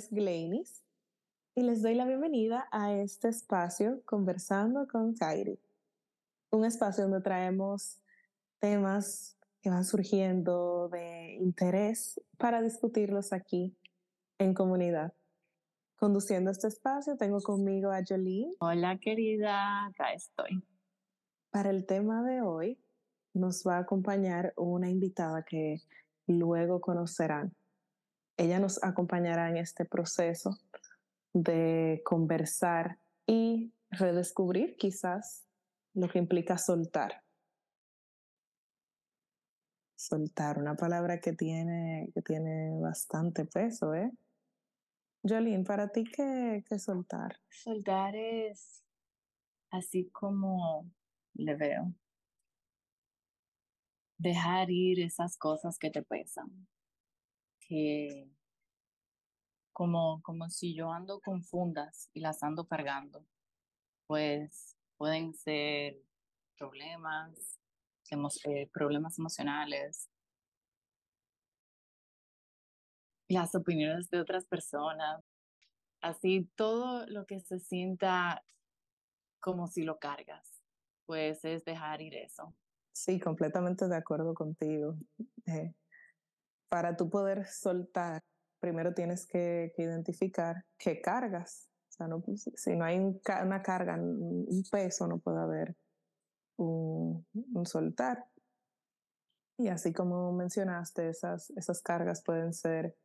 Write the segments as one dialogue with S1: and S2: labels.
S1: es Gleinis y les doy la bienvenida a este espacio Conversando con Kairi. Un espacio donde traemos temas que van surgiendo de interés para discutirlos aquí en comunidad. Conduciendo este espacio tengo conmigo a Jolene.
S2: Hola querida, acá estoy.
S1: Para el tema de hoy nos va a acompañar una invitada que luego conocerán. Ella nos acompañará en este proceso de conversar y redescubrir quizás lo que implica soltar. Soltar, una palabra que tiene, que tiene bastante peso, ¿eh? Jolene, ¿para ti qué, qué soltar?
S2: Soltar es así como le veo. Dejar ir esas cosas que te pesan, que como, como si yo ando con fundas y las ando cargando, pues pueden ser problemas, eh, problemas emocionales, las opiniones de otras personas, así todo lo que se sienta como si lo cargas, pues es dejar ir eso.
S1: Sí, completamente de acuerdo contigo. Eh, para tú poder soltar, primero tienes que, identificar qué cargas. O sea, no, pues, si no hay una carga, un peso, no puede haber un, un, soltar. Y así como mencionaste, esas, esas cargas pueden ser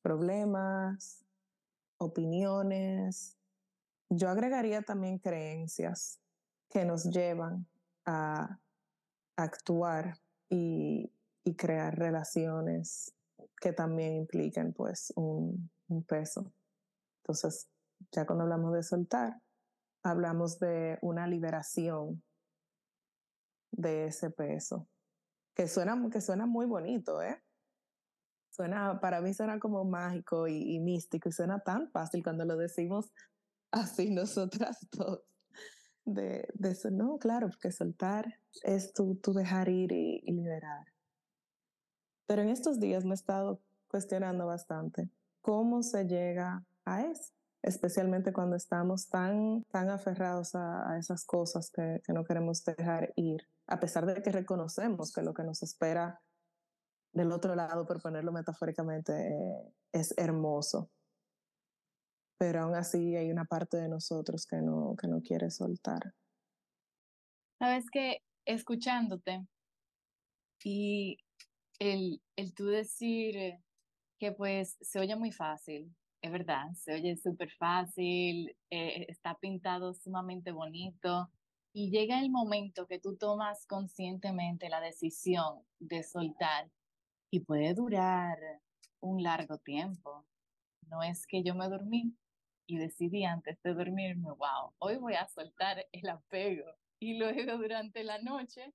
S1: problemas, opiniones. Yo agregaría también creencias que nos llevan a actuar y, crear relaciones que también impliquen pues un, peso. Entonces, ya cuando hablamos de soltar, hablamos de una liberación de ese peso, que suena, que suena muy bonito, ¿eh? Suena, para mí suena como mágico y, místico y suena tan fácil cuando lo decimos así nosotras dos. De, eso, no, claro, porque soltar es tu, tu dejar ir y, y liberar. Pero en estos días me he estado cuestionando bastante cómo se llega a eso, especialmente cuando estamos tan, tan aferrados a, a esas cosas que, que, no queremos dejar ir, a pesar de que reconocemos que lo que nos espera del otro lado, por ponerlo metafóricamente, eh, es hermoso. Pero aún así hay una parte de nosotros que no, que no quiere soltar.
S2: Sabes que escuchándote y el, el tú decir que pues se oye muy fácil, es verdad, se oye súper fácil, eh, está pintado sumamente bonito y llega el momento que tú tomas conscientemente la decisión de soltar y puede durar un largo tiempo. No es que yo me dormí y decidí antes de dormirme, wow, hoy voy a soltar el apego y luego durante la noche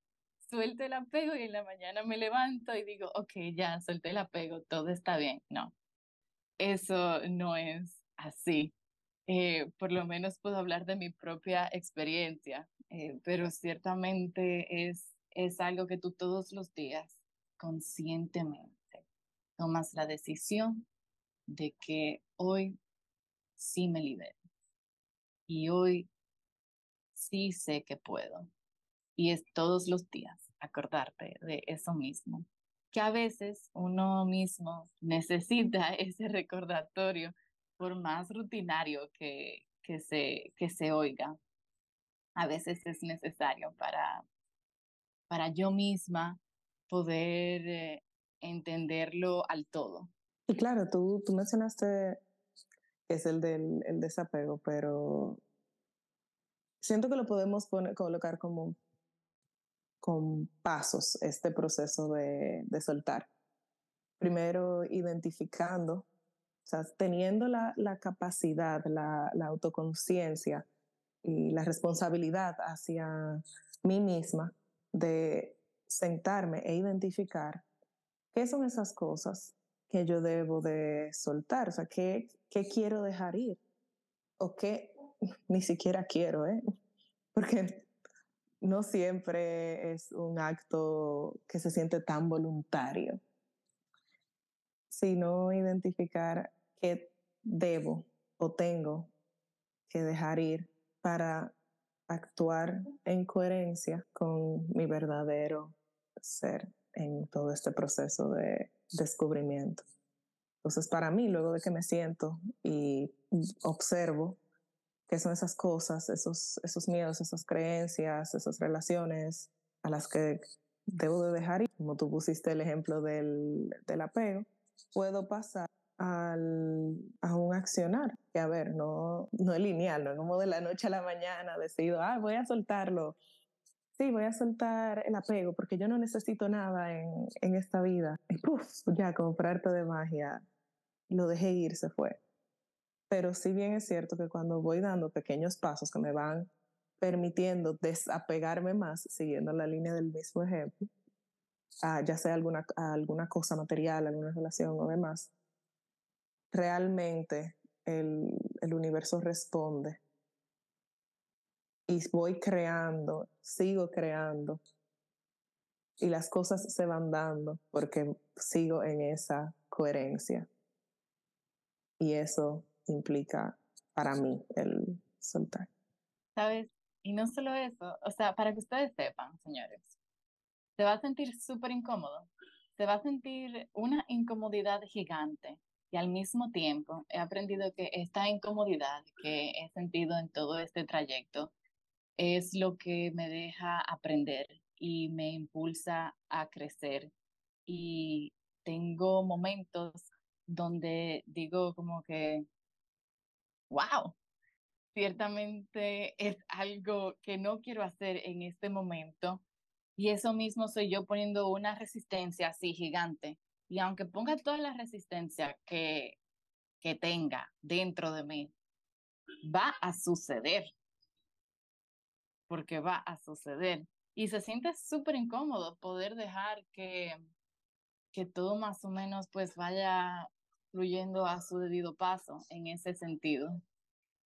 S2: suelto el apego y en la mañana me levanto y digo, ok, ya solté el apego, todo está bien. No, eso no es así. Eh, por lo menos puedo hablar de mi propia experiencia, eh, pero ciertamente es, es algo que tú todos los días conscientemente tomas la decisión de que hoy sí me libero y hoy sí sé que puedo. Y es todos los días acordarte de eso mismo, que a veces uno mismo necesita ese recordatorio por más rutinario que, que, se, que se oiga. A veces es necesario para, para yo misma poder eh, entenderlo al todo.
S1: Y claro, tú, tú mencionaste es el del el desapego, pero siento que lo podemos poner, colocar como con pasos este proceso de, de soltar. Primero, identificando, o sea, teniendo la, la capacidad, la, la autoconciencia y la responsabilidad hacia mí misma de sentarme e identificar qué son esas cosas que yo debo de soltar, o sea, qué, qué quiero dejar ir o qué ni siquiera quiero, ¿eh? Porque no siempre es un acto que se siente tan voluntario, sino identificar qué debo o tengo que dejar ir para actuar en coherencia con mi verdadero ser en todo este proceso de descubrimiento. Entonces, para mí, luego de que me siento y observo qué son esas cosas, esos, esos miedos, esas creencias, esas relaciones a las que debo de dejar ir, como tú pusiste el ejemplo del, del apego, puedo pasar al, a un accionar, que a ver, no, no es lineal, no es como de la noche a la mañana decido, ah, voy a soltarlo. Sí, voy a soltar el apego porque yo no necesito nada en, en esta vida. Y puf, ya como por arte de magia, lo dejé ir, se fue. Pero sí bien es cierto que cuando voy dando pequeños pasos que me van permitiendo desapegarme más, siguiendo la línea del mismo ejemplo, ya sea alguna, alguna cosa material, alguna relación o demás, realmente el, el universo responde. Y voy creando, sigo creando. Y las cosas se van dando porque sigo en esa coherencia. Y eso implica para mí el soltar.
S2: ¿Sabes? Y no solo eso, o sea, para que ustedes sepan, señores, se va a sentir súper incómodo, se va a sentir una incomodidad gigante, y al mismo tiempo he aprendido que esta incomodidad que he sentido en todo este trayecto es lo que me deja aprender y me impulsa a crecer. Y tengo momentos donde digo como que, wow, ciertamente es algo que no quiero hacer en este momento. Y eso mismo soy yo poniendo una resistencia así gigante y aunque ponga toda la resistencia que, que tenga dentro de mí, va a suceder. Porque va a suceder. Y se siente súper incómodo poder dejar que, que todo más o menos pues vaya fluyendo a su debido paso en ese sentido.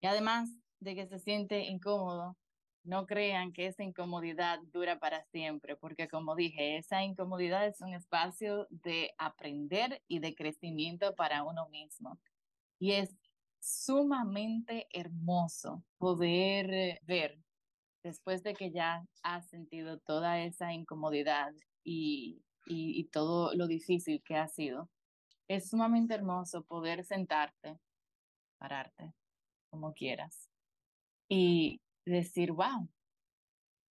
S2: Y además de que se siente incómodo, no crean que esa incomodidad dura para siempre, porque como dije, esa incomodidad es un espacio de aprender y de crecimiento para uno mismo. Y es sumamente hermoso poder ver después de que ya has sentido toda esa incomodidad y, todo lo difícil que ha sido. Es sumamente hermoso poder sentarte, pararte, como quieras, y decir, wow,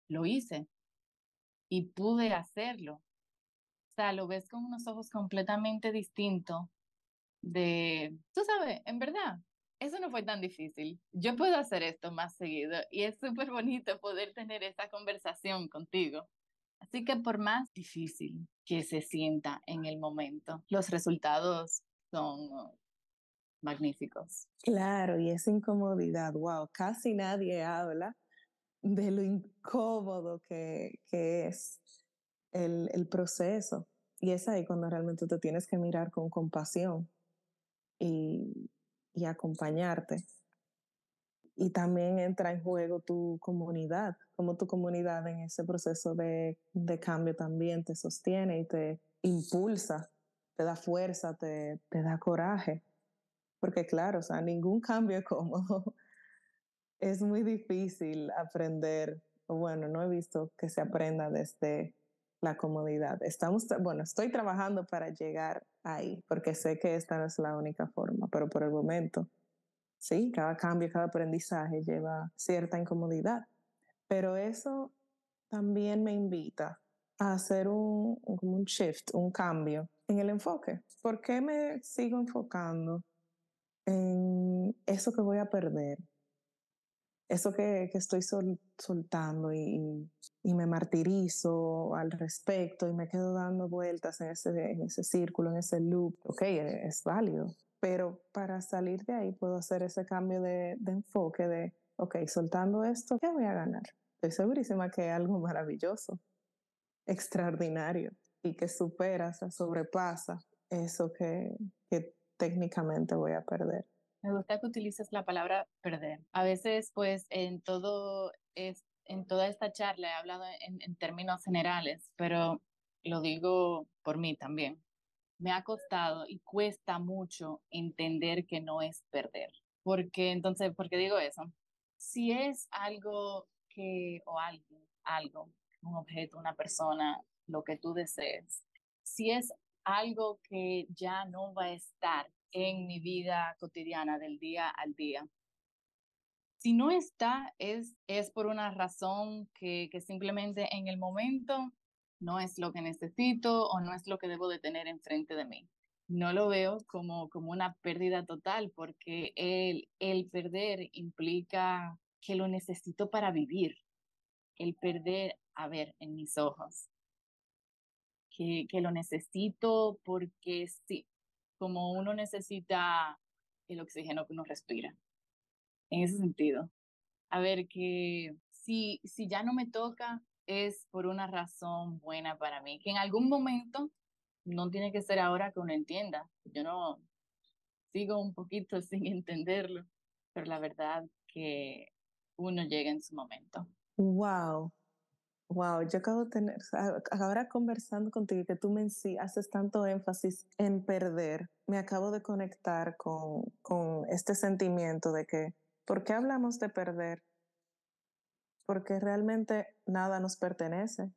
S2: lo hice y pude hacerlo. O sea, lo ves con unos ojos completamente distintos de, tú sabes, en verdad, eso no fue tan difícil. Yo puedo hacer esto más seguido y es súper bonito poder tener esa conversación contigo. Así que por más difícil que se sienta en el momento, los resultados son magníficos.
S1: Claro, y esa incomodidad, wow, casi nadie habla de lo incómodo que, que es el, el, proceso. Y es ahí cuando realmente te tienes que mirar con compasión y, y acompañarte. Y también entra en juego tu comunidad, como tu comunidad en ese proceso de, de cambio también te sostiene y te impulsa, te da fuerza, te, te da coraje porque claro, o sea, ningún cambio es cómodo. Es muy difícil aprender, bueno, no he visto que se aprenda desde la comodidad. Estamos, bueno, estoy trabajando para llegar ahí, porque sé que esta no es la única forma, pero por el momento, sí, cada cambio, cada aprendizaje lleva cierta incomodidad. Pero eso también me invita a hacer un, un shift, un cambio en el enfoque. ¿Por qué me sigo enfocando en eso que voy a perder, eso que, que estoy soltando y, y, me martirizo al respecto y me quedo dando vueltas en ese, en ese círculo, en ese loop, ok, es, válido, pero para salir de ahí puedo hacer ese cambio de, de enfoque de, ok, soltando esto, ¿qué voy a ganar? Estoy segurísima que es algo maravilloso, extraordinario y que supera, o sobrepasa eso que, que técnicamente voy a perder.
S2: Me gusta que utilices la palabra perder. A veces, pues, en todo es, en toda esta charla he hablado en, en términos generales, pero lo digo por mí también. Me ha costado y cuesta mucho entender que no es perder. Porque entonces, ¿por qué digo eso? Si es algo que, o algo, algo, un objeto, una persona, lo que tú desees, si es algo que ya no va a estar en mi vida cotidiana del día al día, si no está, es, es por una razón que, que simplemente en el momento no es lo que necesito o no es lo que debo de tener enfrente de mí. No lo veo como, como una pérdida total porque el, el perder implica que lo necesito para vivir. El perder, a ver, en mis ojos, que, que lo necesito porque sí, como uno necesita el oxígeno que uno respira. En ese sentido. A ver, que si, si ya no me toca, es por una razón buena para mí, que en algún momento, no tiene que ser ahora que uno entienda, yo no sigo un poquito sin entenderlo, pero la verdad que uno llega en su momento.
S1: Wow, wow, yo acabo de tener, ahora conversando contigo que tú me haces tanto énfasis en perder, me acabo de conectar con, con este sentimiento de que, ¿por qué hablamos de perder? Porque realmente nada nos pertenece.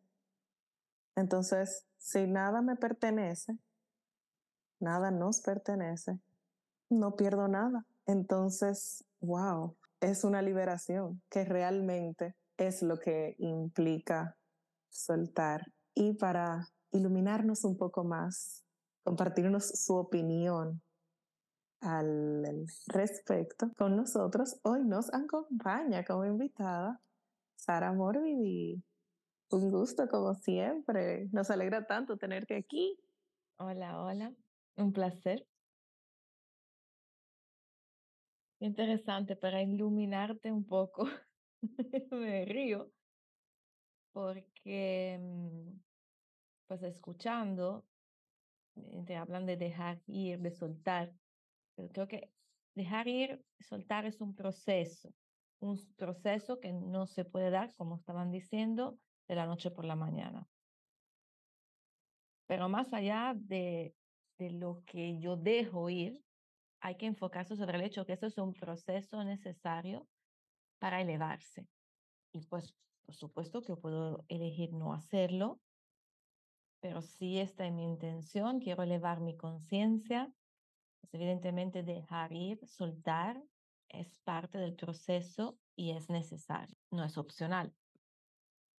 S1: Entonces, si nada me pertenece, nada nos pertenece, no pierdo nada. Entonces, wow, es una liberación que realmente es lo que implica soltar. Y para iluminarnos un poco más, compartirnos su opinión al respecto con nosotros, hoy nos acompaña como invitada Sara Morbidi. Un gusto como siempre. Nos alegra tanto tenerte aquí.
S3: Hola, hola. Un placer. Interesante para iluminarte un poco. Me río porque, mm, pues escuchando, eh, te hablan de dejar ir, de soltar, pero creo que dejar ir, soltar es un proceso un proceso que no se puede dar, como estaban diciendo, de la noche por la mañana. Pero más allá de, de lo que yo dejo ir, hay que enfocarse sobre el hecho que eso es un proceso necesario para elevarse. Y pues, por supuesto que puedo elegir no hacerlo, pero sí está en mi intención, quiero elevar mi conciencia, pues evidentemente dejar ir, soltar, es parte del proceso y es necesario, no es opcional.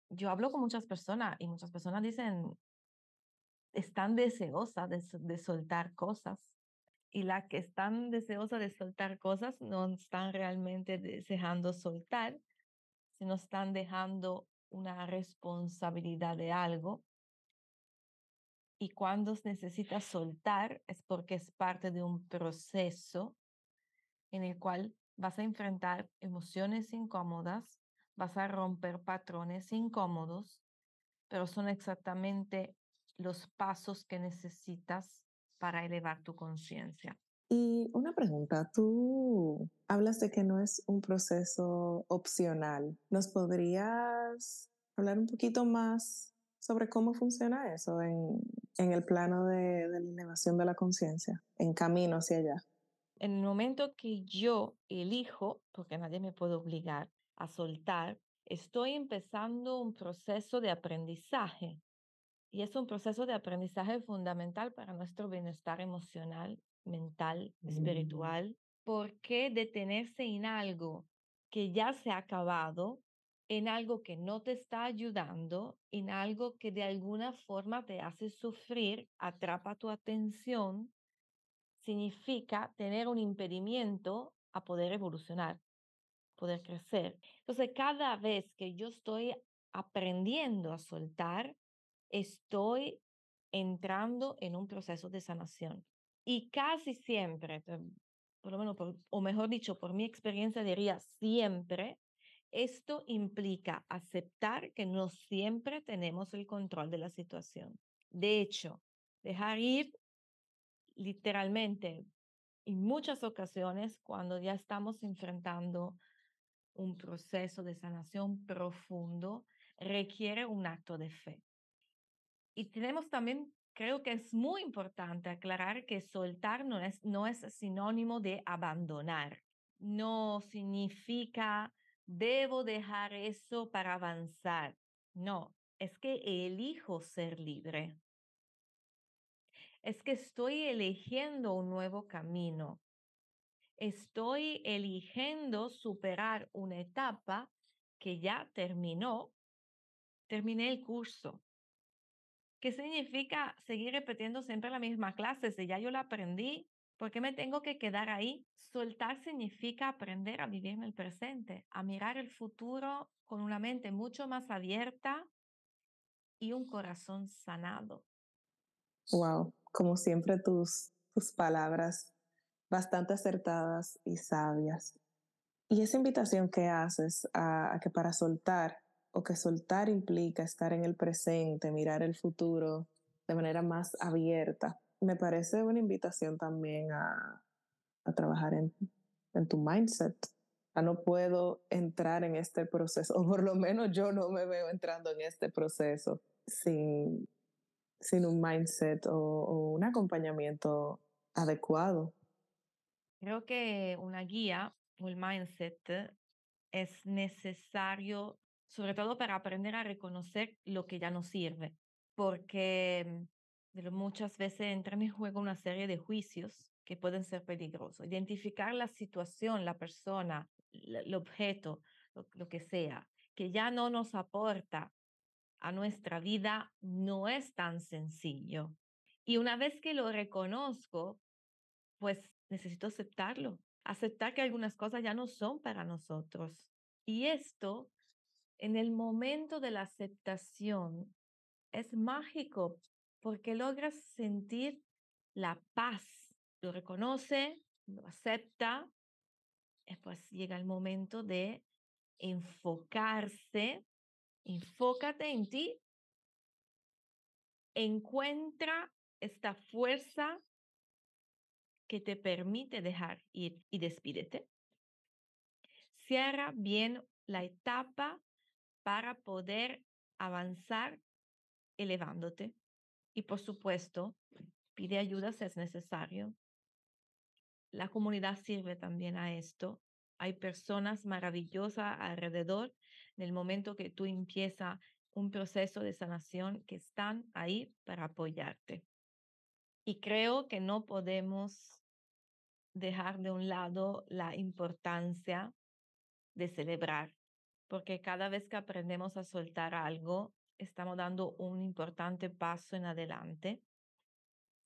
S3: Yo hablo con muchas personas y muchas personas dicen, están deseosas de, soltar cosas y las que están deseosas de soltar cosas no están realmente deseando soltar, sino están dejando una responsabilidad de algo. Y cuando necesita soltar es porque es parte de un proceso en el cual vas a enfrentar emociones incómodas, vas a romper patrones incómodos, pero son exactamente los pasos que necesitas para elevar tu conciencia.
S1: Y una pregunta, tú hablas de que no es un proceso opcional. ¿Nos podrías hablar un poquito más sobre cómo funciona eso en, en el plano de, de la elevación de la conciencia, en camino hacia allá?
S3: En el momento que yo elijo, porque nadie me puede obligar a soltar, estoy empezando un proceso de aprendizaje. Y es un proceso de aprendizaje fundamental para nuestro bienestar emocional, mental, mm. espiritual. ¿Por qué detenerse en algo que ya se ha acabado, en algo que no te está ayudando, en algo que de alguna forma te hace sufrir, atrapa tu atención significa tener un impedimento a poder evolucionar, poder crecer. Entonces, cada vez que yo estoy aprendiendo a soltar, estoy entrando en un proceso de sanación. Y casi siempre, por lo menos, o mejor dicho, por mi experiencia diría siempre, esto implica aceptar que no siempre tenemos el control de la situación. De hecho, dejar ir literalmente, en muchas ocasiones, cuando ya estamos enfrentando un proceso de sanación profundo, requiere un acto de fe. Y tenemos también creo que es muy importante aclarar que soltar no es, no es sinónimo de abandonar. No significa debo dejar eso para avanzar. No, es que elijo ser libre. Es que estoy eligiendo un nuevo camino. Estoy eligiendo superar una etapa que ya terminó. Terminé el curso. ¿Qué significa seguir repitiendo siempre la misma clase? Si ya yo la aprendí, ¿por qué me tengo que quedar ahí? Soltar significa aprender a vivir en el presente, a mirar el futuro con una mente mucho más abierta y un corazón sanado.
S1: Wow, como siempre tus, tus palabras bastante acertadas y sabias. Y esa invitación que haces a, a que para soltar o que soltar implica estar en el presente, mirar el futuro de manera más abierta. Me parece una invitación también a, a trabajar en, en tu mindset. A no puedo entrar en este proceso, o por lo menos yo no me veo entrando en este proceso sin, sin un mindset o, o un acompañamiento adecuado.
S3: Creo que una guía o el mindset es necesario sobre todo para aprender a reconocer lo que ya no sirve, porque mm, muchas veces entra en juego una serie de juicios que pueden ser peligrosos. Identificar la situación, la persona, el objeto, lo, lo que sea, que ya no nos aporta a nuestra vida, no es tan sencillo. Y una vez que lo reconozco, pues necesito aceptarlo, aceptar que algunas cosas ya no son para nosotros. Y esto en el momento de la aceptación es mágico porque logras sentir la paz. Lo reconoce, lo acepta, después llega el momento de enfocarse. Enfócate en ti. Encuentra esta fuerza que te permite dejar ir y despídete. Cierra bien la etapa para poder avanzar elevándote. Y por supuesto, pide ayuda si es necesario. La comunidad sirve también a esto. Hay personas maravillosas alrededor en el momento que tú empiezas un proceso de sanación que están ahí para apoyarte. Y creo que no podemos dejar de un lado la importancia de celebrar porque cada vez que aprendemos a soltar algo, estamos dando un importante paso en adelante.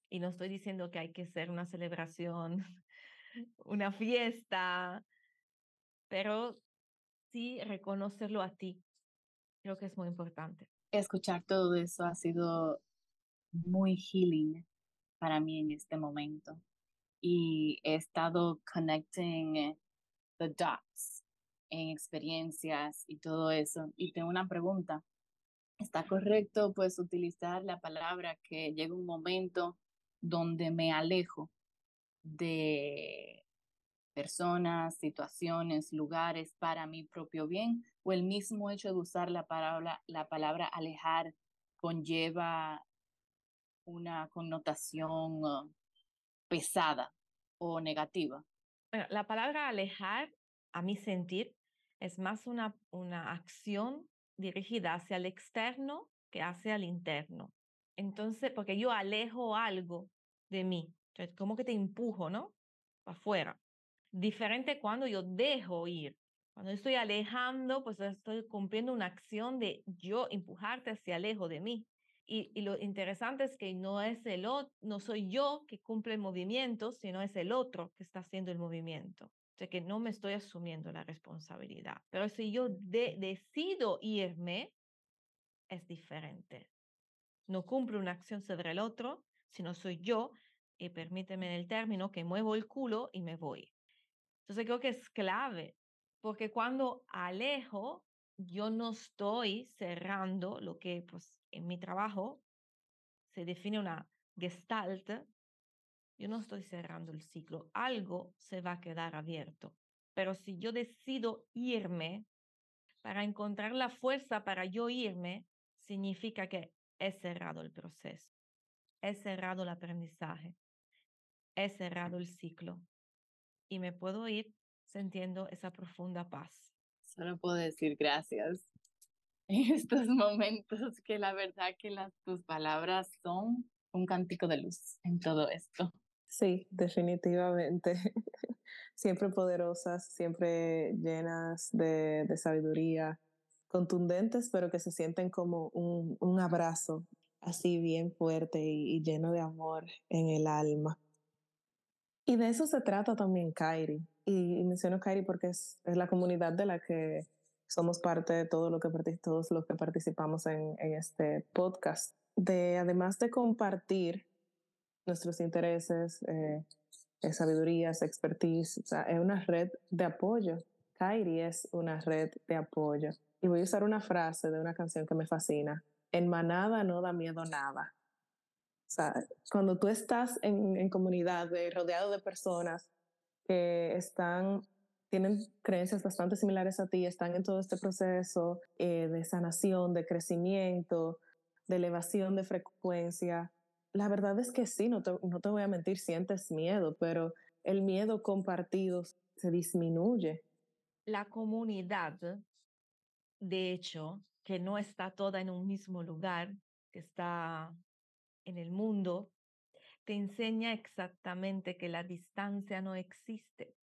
S3: Y no estoy diciendo que hay que ser una celebración, una fiesta, pero sí reconocerlo a ti. Creo que es muy importante.
S2: Escuchar todo eso ha sido muy healing para mí en este momento. Y he estado connecting the dots en experiencias y todo eso. Y tengo una pregunta. ¿Está correcto pues utilizar la palabra que llega un momento donde me alejo de personas, situaciones, lugares para mi propio bien? ¿O el mismo hecho de usar la palabra, la palabra alejar conlleva una connotación uh, pesada o negativa?
S3: Bueno, la palabra alejar, a mi sentir, es más una, una acción dirigida hacia el externo que hacia el interno. Entonces, porque yo alejo algo de mí, como que te empujo, ¿no? Afuera. Diferente cuando yo dejo ir. Cuando estoy alejando, pues estoy cumpliendo una acción de yo empujarte hacia lejos de mí. Y, y, lo interesante es que no es el otro, no soy yo que cumple el movimiento, sino es el otro que está haciendo el movimiento que no me estoy asumiendo la responsabilidad. Pero si yo decido irme, es diferente. No cumplo una acción sobre el otro, sino soy yo, y permíteme el término, que muevo el culo y me voy. Entonces creo que es clave, porque cuando alejo, yo no estoy cerrando lo que pues, en mi trabajo se define una gestalt, yo no estoy cerrando el ciclo, algo se va a quedar abierto. Pero si yo decido irme, para encontrar la fuerza para yo irme, significa que he cerrado el proceso. he cerrado el aprendizaje, he cerrado el ciclo y me puedo ir sintiendo esa profunda paz.
S2: Solo puedo decir gracias en estos momentos que la verdad que las, tus palabras son un cántico de luz en todo esto.
S1: Sí, definitivamente. siempre poderosas, siempre llenas de, de, sabiduría, contundentes, pero que se sienten como un, un abrazo así bien fuerte y, y, lleno de amor en el alma. Y de eso se trata también Kairi. Y, y menciono Kairi porque es, es, la comunidad de la que somos parte de todo lo que, todos los que participamos en, en este podcast. De, además de compartir nuestros intereses, eh, sabiduría, expertise, o sea, es una red de apoyo. Kairi es una red de apoyo. Y voy a usar una frase de una canción que me fascina. En manada no da miedo nada. O sea, cuando tú estás en, en comunidad, de, rodeado de personas que están, tienen creencias bastante similares a ti, están en todo este proceso eh, de sanación, de crecimiento, de elevación de frecuencia, la verdad es que sí, no te, no te voy a mentir, sientes miedo, pero el miedo compartido se disminuye.
S3: La comunidad, de hecho, que no está toda en un mismo lugar, que está en el mundo, te enseña exactamente que la distancia no existe.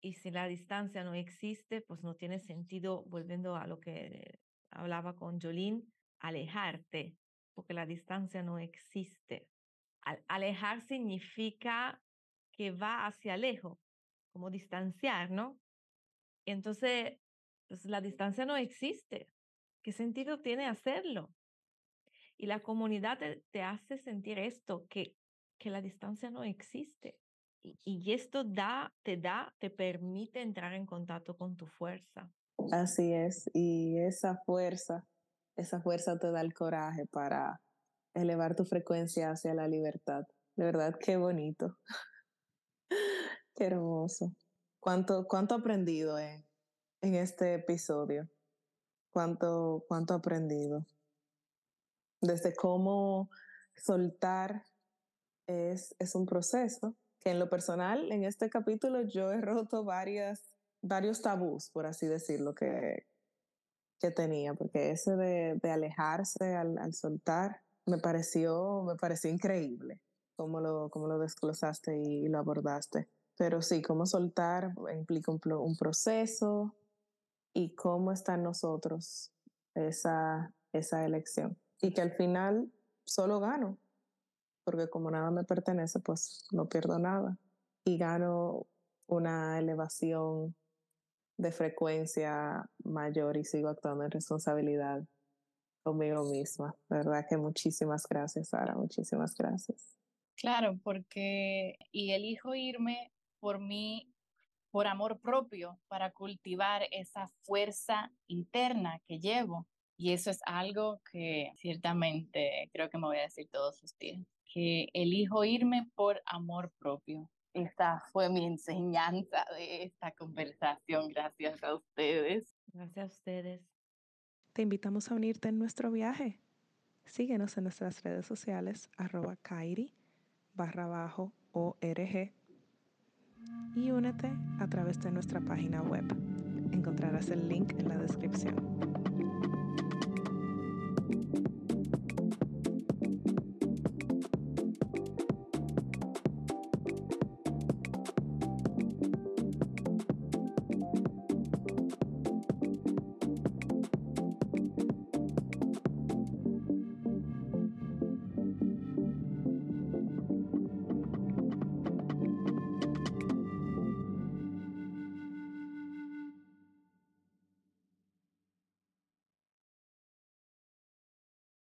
S3: Y si la distancia no existe, pues no tiene sentido, volviendo a lo que hablaba con Jolín, alejarte, porque la distancia no existe. alejar significa que va hacia lejos, como distanciar, ¿no? Entonces, pues la distancia no existe. ¿Qué sentido tiene hacerlo? Y la comunidad te, hace sentir esto, que, que la distancia no existe. Y, y esto da, te da, te permite entrar en contacto con tu fuerza.
S1: Así es, y esa fuerza esa fuerza te da el coraje para elevar tu frecuencia hacia la libertad. De verdad, qué bonito. qué hermoso. ¿Cuánto, cuánto aprendido en, en este episodio? ¿Cuánto, ¿Cuánto aprendido? Desde cómo soltar es, es un proceso que en lo personal, en este capítulo, yo he roto varias, varios tabús, por así decirlo, que, que tenía, porque ese de, de alejarse al, al, soltar me pareció, me pareció increíble cómo lo, cómo lo desglosaste y, lo abordaste. Pero sí, cómo soltar implica un, un proceso y cómo está en nosotros esa, esa elección. Y que al final solo gano, porque como nada me pertenece, pues no pierdo nada. Y gano una elevación de frecuencia mayor y sigo actuando en responsabilidad conmigo misma. De verdad que muchísimas gracias, Sara, muchísimas gracias.
S2: Claro, porque y elijo irme por mí, por amor propio, para cultivar esa fuerza interna que llevo. Y eso es algo que ciertamente creo que me voy a decir todos días, que elijo irme por amor propio, esta fue mi enseñanza de esta conversación. Gracias a ustedes.
S3: Gracias a ustedes.
S1: Te invitamos a unirte en nuestro viaje. Síguenos en nuestras redes sociales, arroba Kairi, barra bajo ORG, y únete a través de nuestra página web. Encontrarás el link en la descripción.